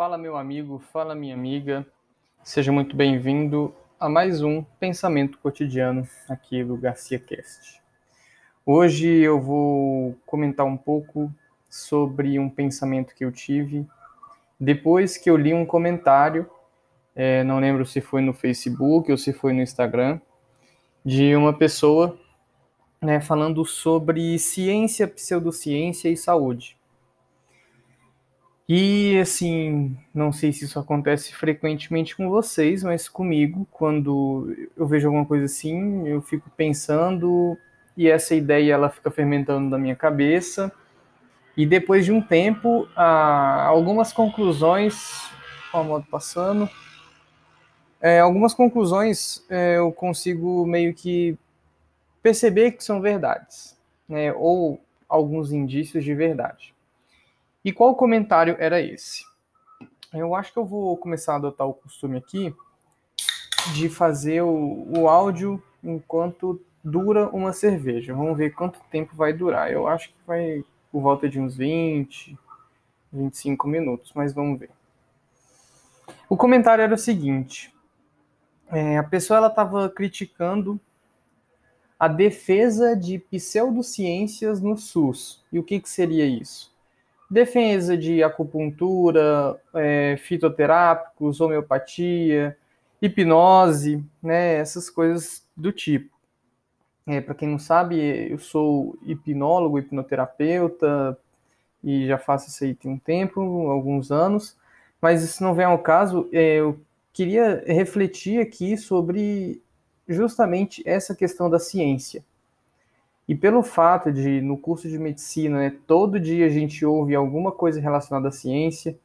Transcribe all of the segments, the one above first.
Fala, meu amigo, fala, minha amiga. Seja muito bem-vindo a mais um Pensamento Cotidiano aqui do Garcia Cast. Hoje eu vou comentar um pouco sobre um pensamento que eu tive depois que eu li um comentário, é, não lembro se foi no Facebook ou se foi no Instagram, de uma pessoa né, falando sobre ciência, pseudociência e saúde. E assim, não sei se isso acontece frequentemente com vocês, mas comigo, quando eu vejo alguma coisa assim, eu fico pensando e essa ideia ela fica fermentando na minha cabeça. E depois de um tempo, algumas conclusões, ó, a moto passando, é, algumas conclusões é, eu consigo meio que perceber que são verdades, né, ou alguns indícios de verdade. E qual comentário era esse? Eu acho que eu vou começar a adotar o costume aqui de fazer o, o áudio enquanto dura uma cerveja. Vamos ver quanto tempo vai durar. Eu acho que vai por volta de uns 20, 25 minutos, mas vamos ver. O comentário era o seguinte: é, a pessoa estava criticando a defesa de pseudociências no SUS. E o que, que seria isso? Defesa de acupuntura, é, fitoterápicos, homeopatia, hipnose, né, essas coisas do tipo. É, Para quem não sabe, eu sou hipnólogo, hipnoterapeuta e já faço isso aí tem um tempo, alguns anos, mas isso não vem ao caso. É, eu queria refletir aqui sobre justamente essa questão da ciência. E pelo fato de, no curso de medicina, né, todo dia a gente ouve alguma coisa relacionada à ciência,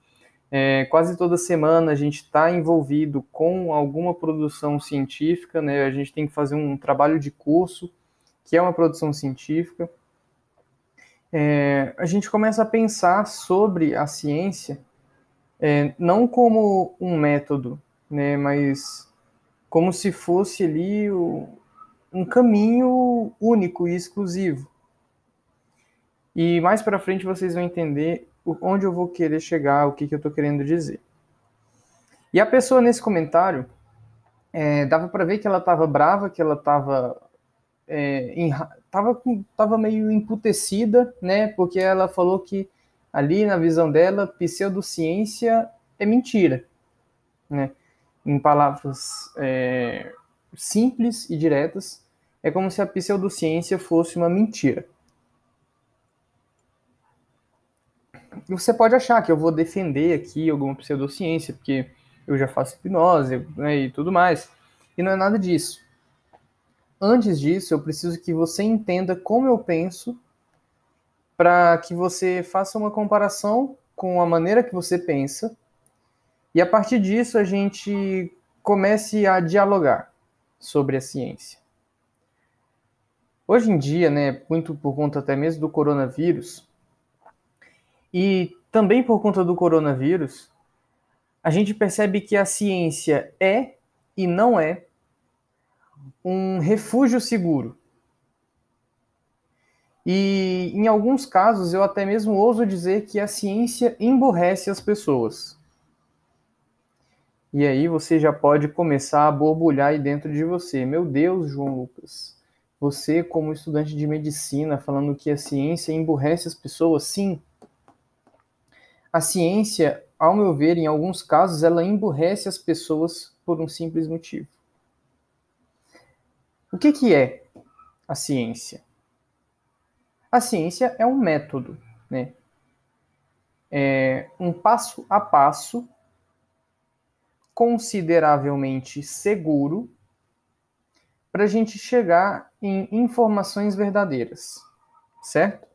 é, quase toda semana a gente está envolvido com alguma produção científica, né, a gente tem que fazer um trabalho de curso, que é uma produção científica. É, a gente começa a pensar sobre a ciência é, não como um método, né, mas como se fosse ali o, um caminho único e exclusivo. E mais para frente vocês vão entender onde eu vou querer chegar, o que, que eu estou querendo dizer. E a pessoa nesse comentário, é, dava para ver que ela estava brava, que ela estava é, tava, tava meio emputecida, né? Porque ela falou que ali na visão dela, pseudociência é mentira, né? Em palavras é, simples e diretas, é como se a pseudociência fosse uma mentira. Você pode achar que eu vou defender aqui alguma pseudociência, porque eu já faço hipnose né, e tudo mais. E não é nada disso. Antes disso, eu preciso que você entenda como eu penso para que você faça uma comparação com a maneira que você pensa e a partir disso a gente comece a dialogar sobre a ciência. Hoje em dia, né, muito por conta até mesmo do coronavírus, e também por conta do coronavírus, a gente percebe que a ciência é e não é um refúgio seguro. E em alguns casos eu até mesmo ouso dizer que a ciência emburrece as pessoas. E aí você já pode começar a borbulhar aí dentro de você. Meu Deus, João Lucas, você, como estudante de medicina, falando que a ciência emburrece as pessoas, sim. A ciência, ao meu ver, em alguns casos, ela emburrece as pessoas por um simples motivo. O que, que é a ciência? A ciência é um método, né? É um passo a passo consideravelmente seguro para a gente chegar em informações verdadeiras, certo?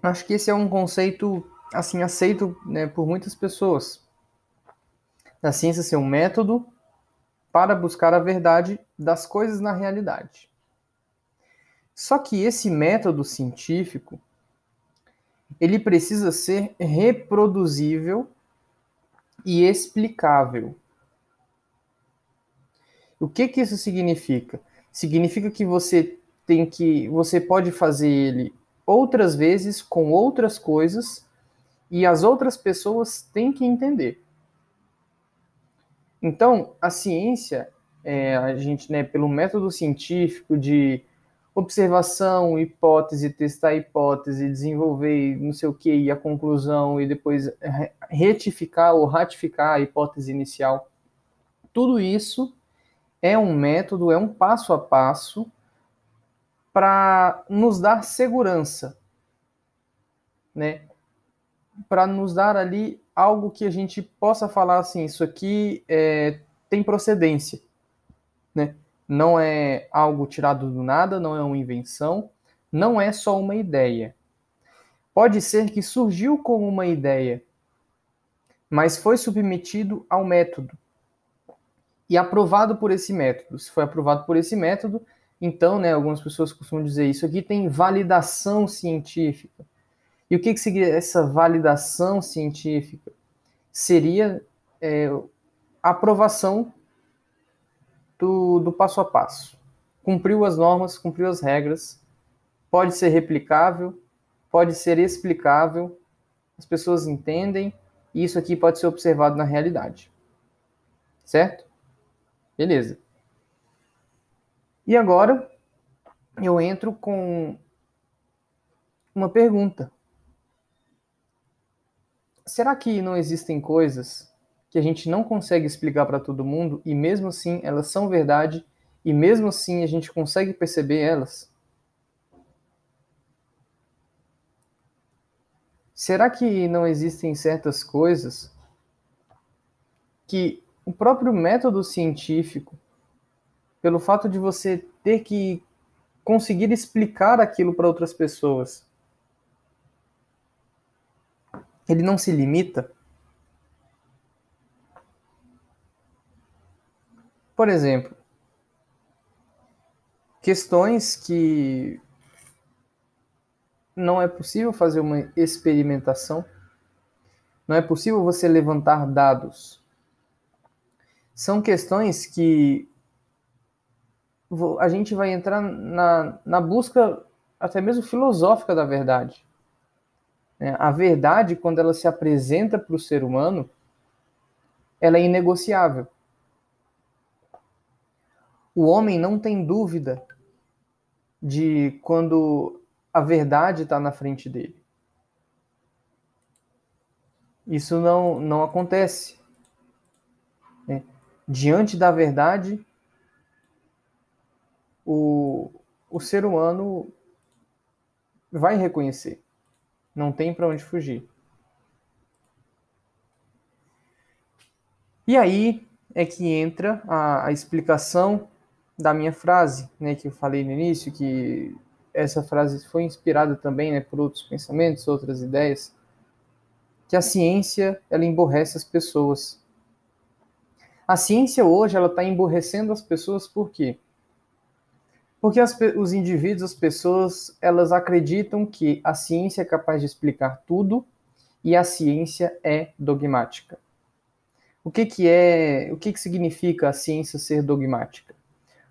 Acho que esse é um conceito assim aceito né, por muitas pessoas. A ciência ser um método para buscar a verdade das coisas na realidade. Só que esse método científico ele precisa ser reproduzível e explicável. O que que isso significa? Significa que você tem que você pode fazer ele outras vezes com outras coisas e as outras pessoas têm que entender. Então, a ciência, é, a gente, né, pelo método científico de observação, hipótese, testar a hipótese, desenvolver não sei o que, e a conclusão, e depois retificar ou ratificar a hipótese inicial. Tudo isso é um método, é um passo a passo para nos dar segurança, né? Para nos dar ali algo que a gente possa falar assim, isso aqui é, tem procedência, né? Não é algo tirado do nada, não é uma invenção, não é só uma ideia. Pode ser que surgiu como uma ideia, mas foi submetido ao método e aprovado por esse método. Se foi aprovado por esse método, então, né, algumas pessoas costumam dizer isso aqui tem validação científica. E o que, que seria essa validação científica? Seria é, aprovação do, do passo a passo. Cumpriu as normas, cumpriu as regras, pode ser replicável, pode ser explicável, as pessoas entendem, e isso aqui pode ser observado na realidade. Certo? Beleza. E agora eu entro com uma pergunta. Será que não existem coisas que a gente não consegue explicar para todo mundo e mesmo assim elas são verdade e mesmo assim a gente consegue perceber elas? Será que não existem certas coisas que o próprio método científico, pelo fato de você ter que conseguir explicar aquilo para outras pessoas, ele não se limita Por exemplo, questões que não é possível fazer uma experimentação, não é possível você levantar dados. São questões que a gente vai entrar na, na busca até mesmo filosófica da verdade. É, a verdade, quando ela se apresenta para o ser humano, ela é inegociável o homem não tem dúvida de quando a verdade está na frente dele. Isso não, não acontece. É. Diante da verdade, o, o ser humano vai reconhecer. Não tem para onde fugir. E aí é que entra a, a explicação da minha frase, né, que eu falei no início, que essa frase foi inspirada também, né, por outros pensamentos, outras ideias, que a ciência ela emborrece as pessoas. A ciência hoje ela está emborrecendo as pessoas por quê? Porque as, os indivíduos, as pessoas, elas acreditam que a ciência é capaz de explicar tudo e a ciência é dogmática. O que, que é, o que, que significa a ciência ser dogmática?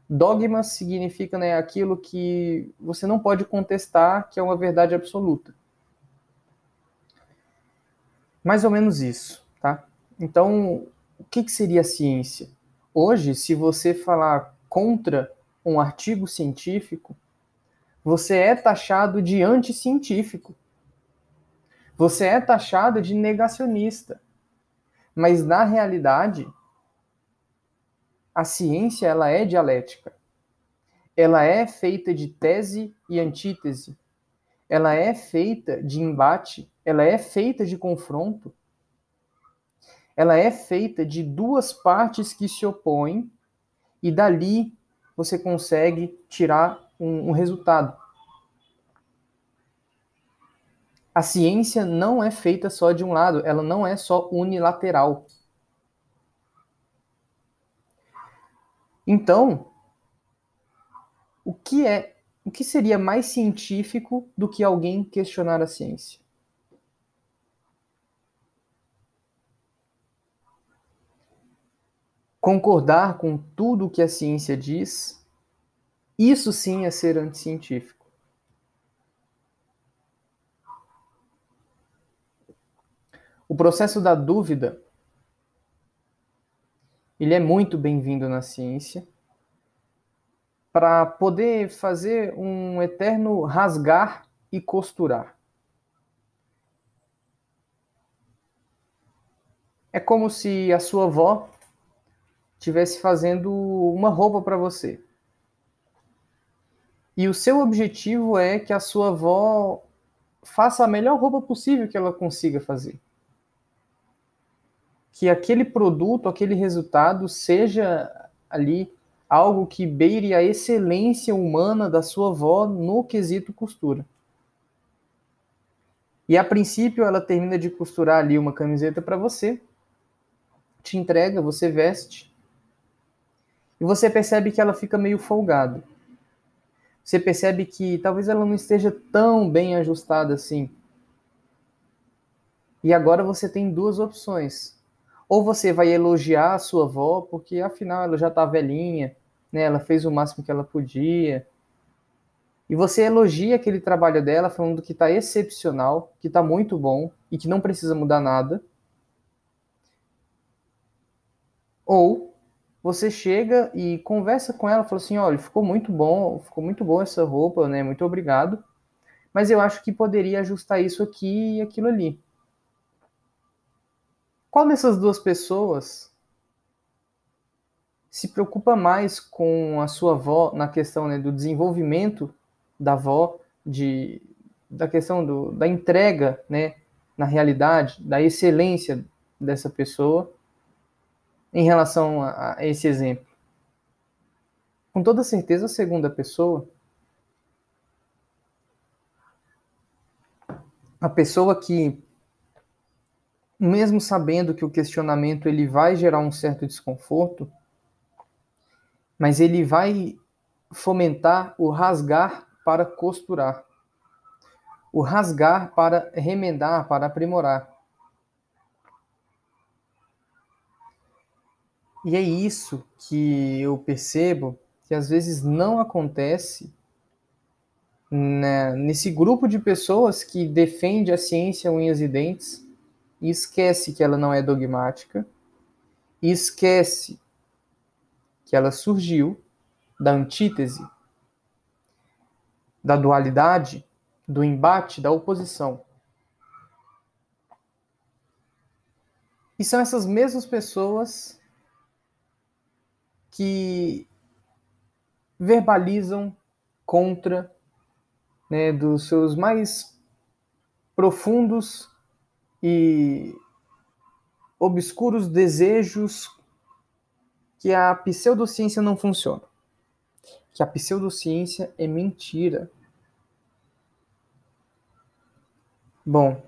Dogma significa né, aquilo que você não pode contestar, que é uma verdade absoluta. Mais ou menos isso, tá? Então, o que, que seria a ciência? Hoje, se você falar contra um artigo científico, você é taxado de anticientífico. Você é taxado de negacionista. Mas na realidade, a ciência ela é dialética. Ela é feita de tese e antítese. Ela é feita de embate, ela é feita de confronto. Ela é feita de duas partes que se opõem e dali você consegue tirar um, um resultado. A ciência não é feita só de um lado, ela não é só unilateral. Então, o que é, o que seria mais científico do que alguém questionar a ciência? Concordar com tudo o que a ciência diz, isso sim é ser anticientífico. O processo da dúvida ele é muito bem-vindo na ciência para poder fazer um eterno rasgar e costurar. É como se a sua avó estivesse fazendo uma roupa para você. E o seu objetivo é que a sua avó faça a melhor roupa possível que ela consiga fazer. Que aquele produto, aquele resultado seja ali algo que beire a excelência humana da sua avó no quesito costura. E a princípio ela termina de costurar ali uma camiseta para você, te entrega, você veste, e você percebe que ela fica meio folgada você percebe que talvez ela não esteja tão bem ajustada assim. E agora você tem duas opções. Ou você vai elogiar a sua avó, porque afinal ela já está velhinha, né? ela fez o máximo que ela podia. E você elogia aquele trabalho dela, falando que está excepcional, que está muito bom e que não precisa mudar nada. Ou você chega e conversa com ela, fala assim, olha, ficou muito bom, ficou muito boa essa roupa, né? Muito obrigado. Mas eu acho que poderia ajustar isso aqui e aquilo ali. Qual dessas duas pessoas se preocupa mais com a sua avó na questão né, do desenvolvimento da avó, de, da questão do, da entrega né, na realidade, da excelência dessa pessoa, em relação a, a esse exemplo? Com toda certeza, a segunda pessoa, a pessoa que, mesmo sabendo que o questionamento ele vai gerar um certo desconforto, mas ele vai fomentar o rasgar para costurar, o rasgar para remendar, para aprimorar. E é isso que eu percebo que às vezes não acontece né, nesse grupo de pessoas que defende a ciência unhas e dentes e esquece que ela não é dogmática e esquece que ela surgiu da antítese, da dualidade, do embate, da oposição. E são essas mesmas pessoas que verbalizam contra né, dos seus mais profundos e obscuros desejos que a pseudociência não funciona. Que a pseudociência é mentira. Bom,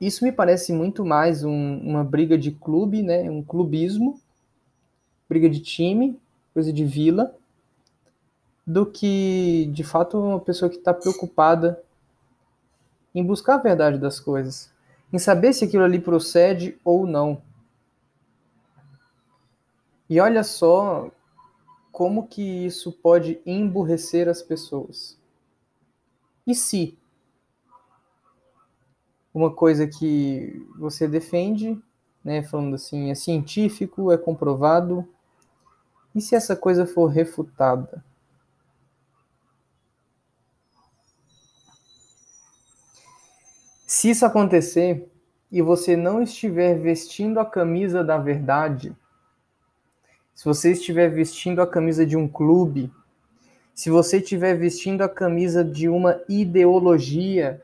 isso me parece muito mais um, uma briga de clube, né, um clubismo, briga de time, coisa de vila, do que de fato uma pessoa que está preocupada em buscar a verdade das coisas, em saber se aquilo ali procede ou não. E olha só como que isso pode emburrecer as pessoas. E se uma coisa que você defende, né, falando assim, é científico, é comprovado, e se essa coisa for refutada? Se isso acontecer e você não estiver vestindo a camisa da verdade, se você estiver vestindo a camisa de um clube, se você estiver vestindo a camisa de uma ideologia,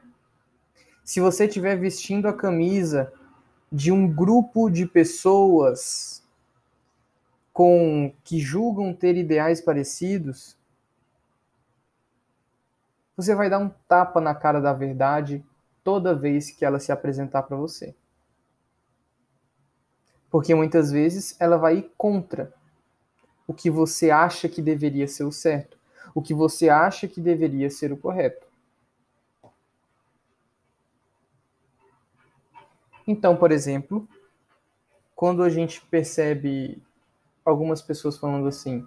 se você estiver vestindo a camisa de um grupo de pessoas com que julgam ter ideais parecidos, você vai dar um tapa na cara da verdade toda vez que ela se apresentar para você. Porque muitas vezes ela vai ir contra o que você acha que deveria ser o certo, o que você acha que deveria ser o correto. Então, por exemplo, quando a gente percebe algumas pessoas falando assim: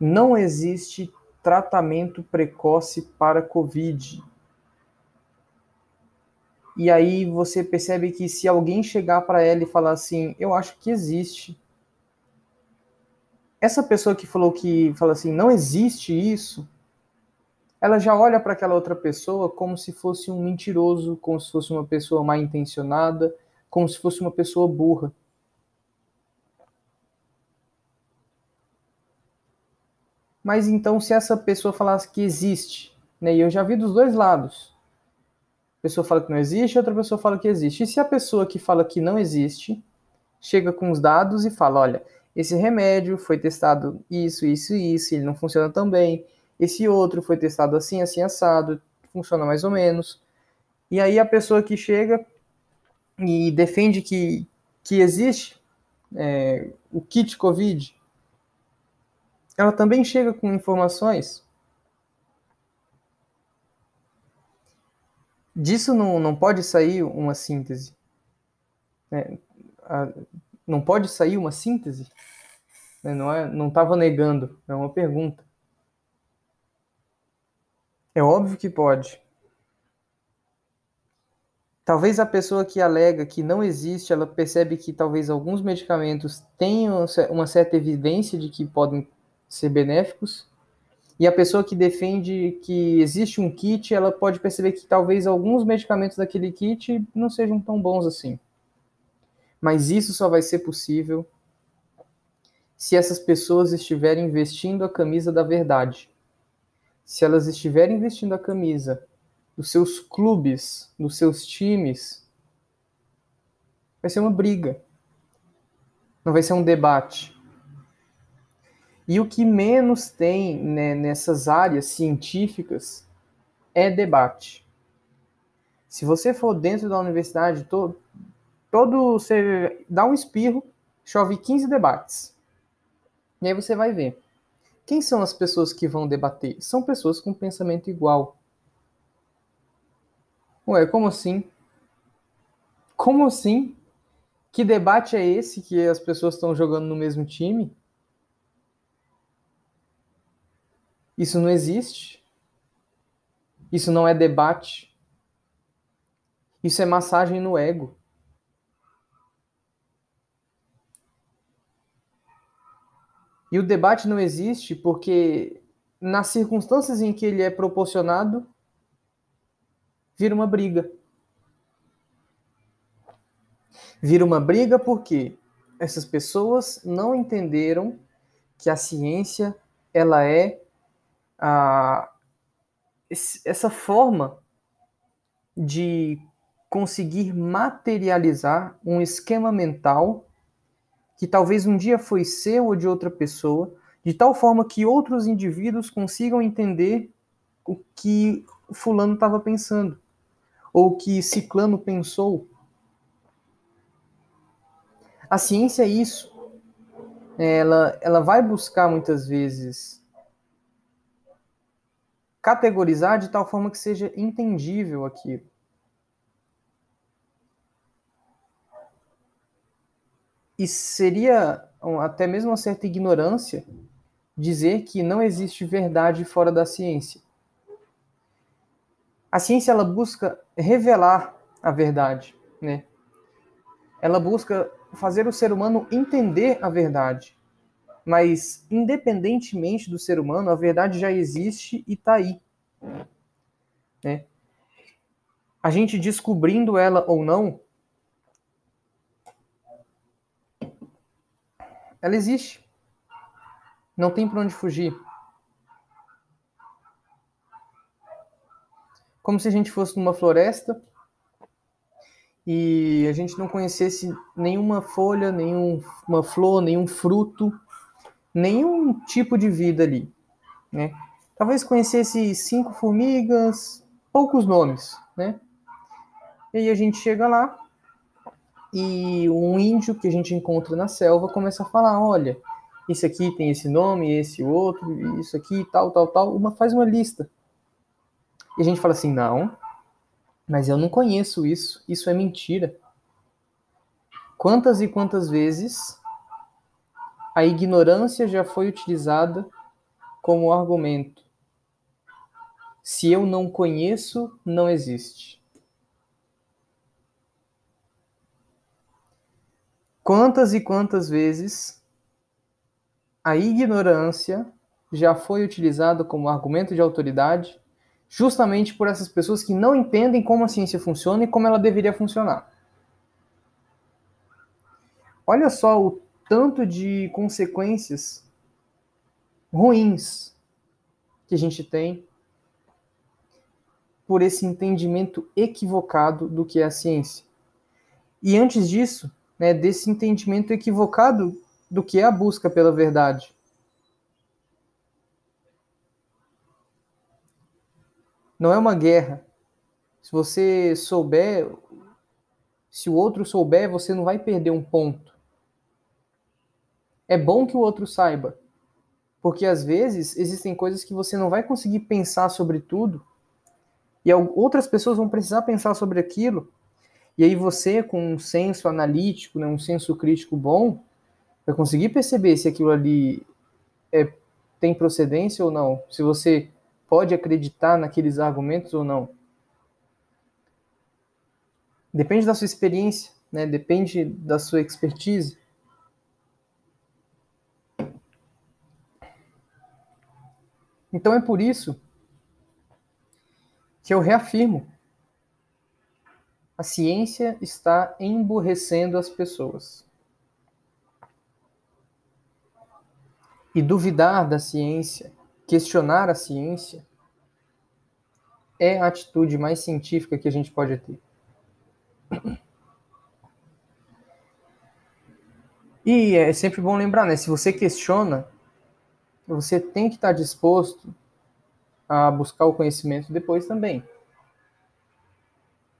não existe tratamento precoce para Covid. E aí você percebe que se alguém chegar para ela e falar assim, eu acho que existe. Essa pessoa que falou que fala assim, não existe isso, ela já olha para aquela outra pessoa como se fosse um mentiroso, como se fosse uma pessoa mal intencionada, como se fosse uma pessoa burra. Mas então, se essa pessoa falasse que existe, né, e eu já vi dos dois lados, pessoa fala que não existe, outra pessoa fala que existe. E se a pessoa que fala que não existe chega com os dados e fala: olha, esse remédio foi testado isso, isso e isso, ele não funciona tão bem. Esse outro foi testado assim, assim, assado, funciona mais ou menos. E aí a pessoa que chega e defende que, que existe é, o kit COVID, ela também chega com informações disso não, não pode sair uma síntese. Né? não pode sair uma síntese? Né? Não é, não estava negando, é uma pergunta. É óbvio que pode. Talvez a pessoa que alega que não existe, ela percebe que talvez alguns medicamentos tenham uma certa evidência de que podem ser benéficos, e a pessoa que defende que existe um kit, ela pode perceber que talvez alguns medicamentos daquele kit não sejam tão bons assim. Mas isso só vai ser possível se essas pessoas estiverem vestindo a camisa da verdade. Se elas estiverem vestindo a camisa dos seus clubes, dos seus times, vai ser uma briga. Não vai ser um debate. E o que menos tem né, nessas áreas científicas é debate. Se você for dentro da universidade, todo, todo você dá um espirro, chove 15 debates. E aí você vai ver. Quem são as pessoas que vão debater? São pessoas com pensamento igual. Ué, como assim? Como assim? Que debate é esse que as pessoas estão jogando no mesmo time? Isso não existe. Isso não é debate. Isso é massagem no ego. E o debate não existe porque, nas circunstâncias em que ele é proporcionado, vira uma briga. Vira uma briga porque essas pessoas não entenderam que a ciência ela é a, essa forma de conseguir materializar um esquema mental que talvez um dia foi seu ou de outra pessoa, de tal forma que outros indivíduos consigam entender o que fulano estava pensando, ou o que ciclano pensou. A ciência é isso. Ela, ela vai buscar muitas vezes categorizar de tal forma que seja entendível aquilo. E seria até mesmo uma certa ignorância dizer que não existe verdade fora da ciência. A ciência ela busca revelar a verdade, né? Ela busca fazer o ser humano entender a verdade. Mas, independentemente do ser humano, a verdade já existe e está aí. Né? A gente descobrindo ela ou não, ela existe. Não tem para onde fugir. Como se a gente fosse numa floresta e a gente não conhecesse nenhuma folha, nenhuma flor, nenhum fruto, nenhum tipo de vida ali, né? Talvez conhecesse cinco formigas, poucos nomes, né? E aí a gente chega lá e um índio que a gente encontra na selva começa a falar, olha, esse aqui tem esse nome, esse outro, isso aqui, tal, tal, tal, uma faz uma lista. E a gente fala assim, não, mas eu não conheço isso, isso é mentira. Quantas e quantas vezes a ignorância já foi utilizada como argumento. Se eu não conheço, não existe. Quantas e quantas vezes a ignorância já foi utilizada como argumento de autoridade, justamente por essas pessoas que não entendem como a ciência funciona e como ela deveria funcionar. Olha só o tanto de consequências ruins que a gente tem por esse entendimento equivocado do que é a ciência. E antes disso, né, desse entendimento equivocado do que é a busca pela verdade. Não é uma guerra. Se você souber, se o outro souber, você não vai perder um ponto. É bom que o outro saiba, porque às vezes existem coisas que você não vai conseguir pensar sobre tudo e outras pessoas vão precisar pensar sobre aquilo. E aí você, com um senso analítico, né, um senso crítico bom, vai conseguir perceber se aquilo ali é, tem procedência ou não. Se você pode acreditar naqueles argumentos ou não. Depende da sua experiência, né? depende da sua expertise. Então é por isso que eu reafirmo: a ciência está emburrecendo as pessoas. E duvidar da ciência questionar a ciência é a atitude mais científica que a gente pode ter. E é sempre bom lembrar, né? Se você questiona, você tem que estar disposto a buscar o conhecimento depois também.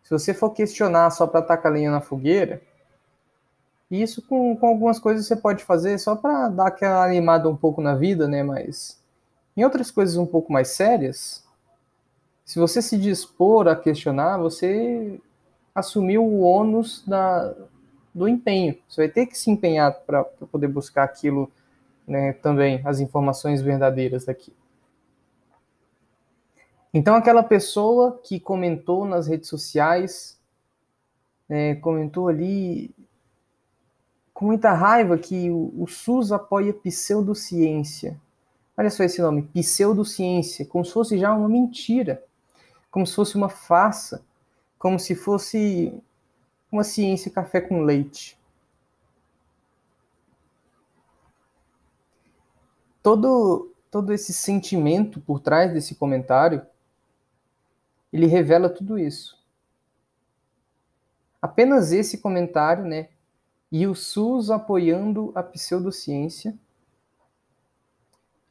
Se você for questionar só para tacar lenha na fogueira, isso com, com algumas coisas você pode fazer só para dar aquela animada um pouco na vida, né? Mas em outras coisas um pouco mais sérias, se você se dispor a questionar, você assumiu o ônus da, do empenho. Você vai ter que se empenhar para poder buscar aquilo né, também, as informações verdadeiras daqui. Então, aquela pessoa que comentou nas redes sociais, né, comentou ali com muita raiva que o, o SUS apoia pseudociência. Olha só esse nome, pseudociência, como se fosse já uma mentira, como se fosse uma farsa, como se fosse uma ciência café com leite. Todo, todo esse sentimento por trás desse comentário, ele revela tudo isso. Apenas esse comentário, né? E o SUS apoiando a pseudociência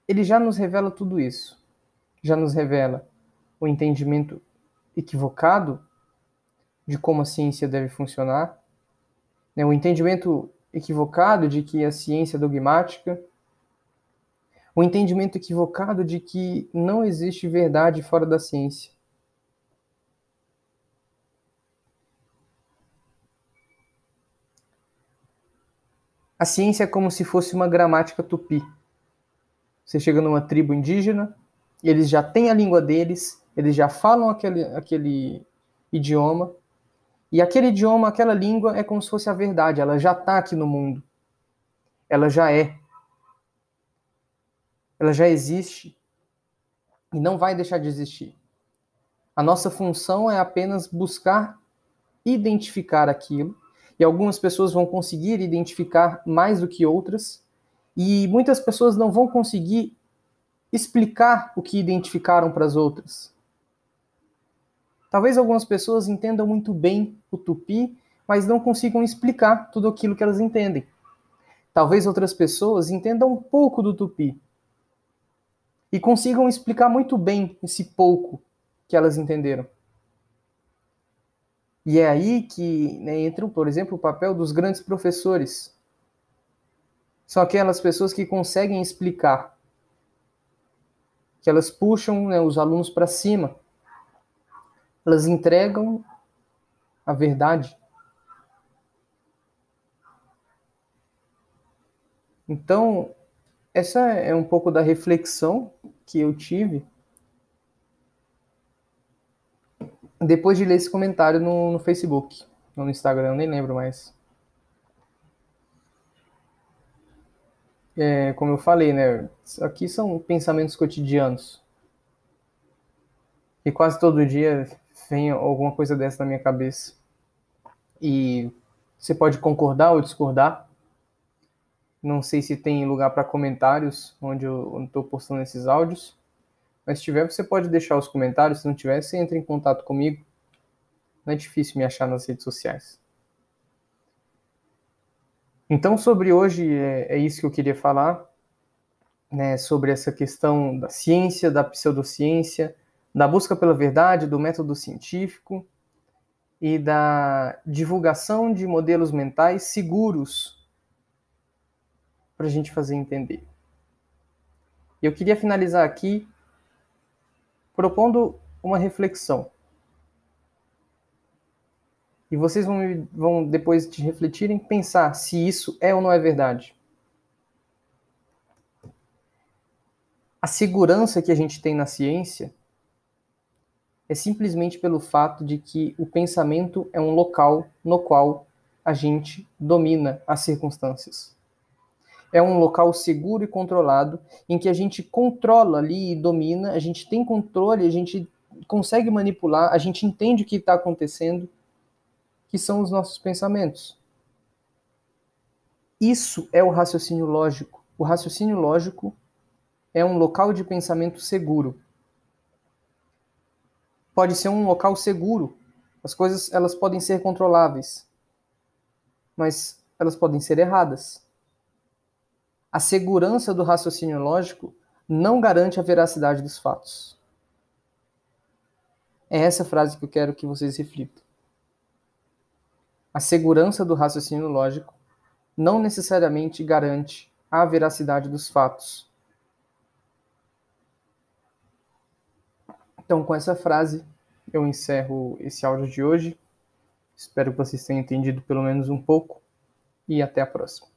ele já nos revela tudo isso. Já nos revela o entendimento equivocado de como a ciência deve funcionar, né? o entendimento equivocado de que a ciência dogmática, o entendimento equivocado de que não existe verdade fora da ciência. A ciência é como se fosse uma gramática tupi. Você chega numa tribo indígena, eles já têm a língua deles, eles já falam aquele, aquele idioma, e aquele idioma, aquela língua é como se fosse a verdade, ela já está aqui no mundo. Ela já é. Ela já existe e não vai deixar de existir. A nossa função é apenas buscar identificar aquilo, e algumas pessoas vão conseguir identificar mais do que outras, e muitas pessoas não vão conseguir explicar o que identificaram para as outras. Talvez algumas pessoas entendam muito bem o tupi, mas não consigam explicar tudo aquilo que elas entendem. Talvez outras pessoas entendam um pouco do tupi e consigam explicar muito bem esse pouco que elas entenderam. E é aí que né, entra, por exemplo, o papel dos grandes professores, são aquelas pessoas que conseguem explicar, que elas puxam né, os alunos para cima, elas entregam a verdade. Então, essa é um pouco da reflexão que eu tive depois de ler esse comentário no, no Facebook, no Instagram, nem lembro mais. é, como eu falei, né? Aqui são pensamentos cotidianos. E quase todo dia vem alguma coisa dessa na minha cabeça. E você pode concordar ou discordar. Não sei se tem lugar para comentários onde eu estou postando esses áudios. Mas se tiver, você pode deixar os comentários. Se não tiver, você entra em contato comigo. Não é difícil me achar nas redes sociais. Então, sobre hoje, é, é isso que eu queria falar, né, sobre essa questão da ciência, da pseudociência, da busca pela verdade, do método científico e da divulgação de modelos mentais seguros para a gente fazer entender. Eu queria finalizar aqui propondo uma reflexão. E vocês vão, vão, depois de refletirem, pensar se isso é ou não é verdade. A segurança que a gente tem na ciência é simplesmente pelo fato de que o pensamento é um local no qual a gente domina as circunstâncias. É um local seguro e controlado em que a gente controla ali e domina, a gente tem controle, a gente consegue manipular, a gente entende o que está acontecendo que são os nossos pensamentos. Isso é o raciocínio lógico. O raciocínio lógico é um local de pensamento seguro. Pode ser um local seguro. As coisas elas podem ser controláveis, mas elas podem ser erradas. A segurança do raciocínio lógico não garante a veracidade dos fatos. É essa frase que eu quero que vocês reflitam. A segurança do raciocínio lógico não necessariamente garante a veracidade dos fatos. Então, com essa frase, eu encerro esse áudio de hoje. Espero que vocês tenham entendido pelo menos um pouco e até a próxima.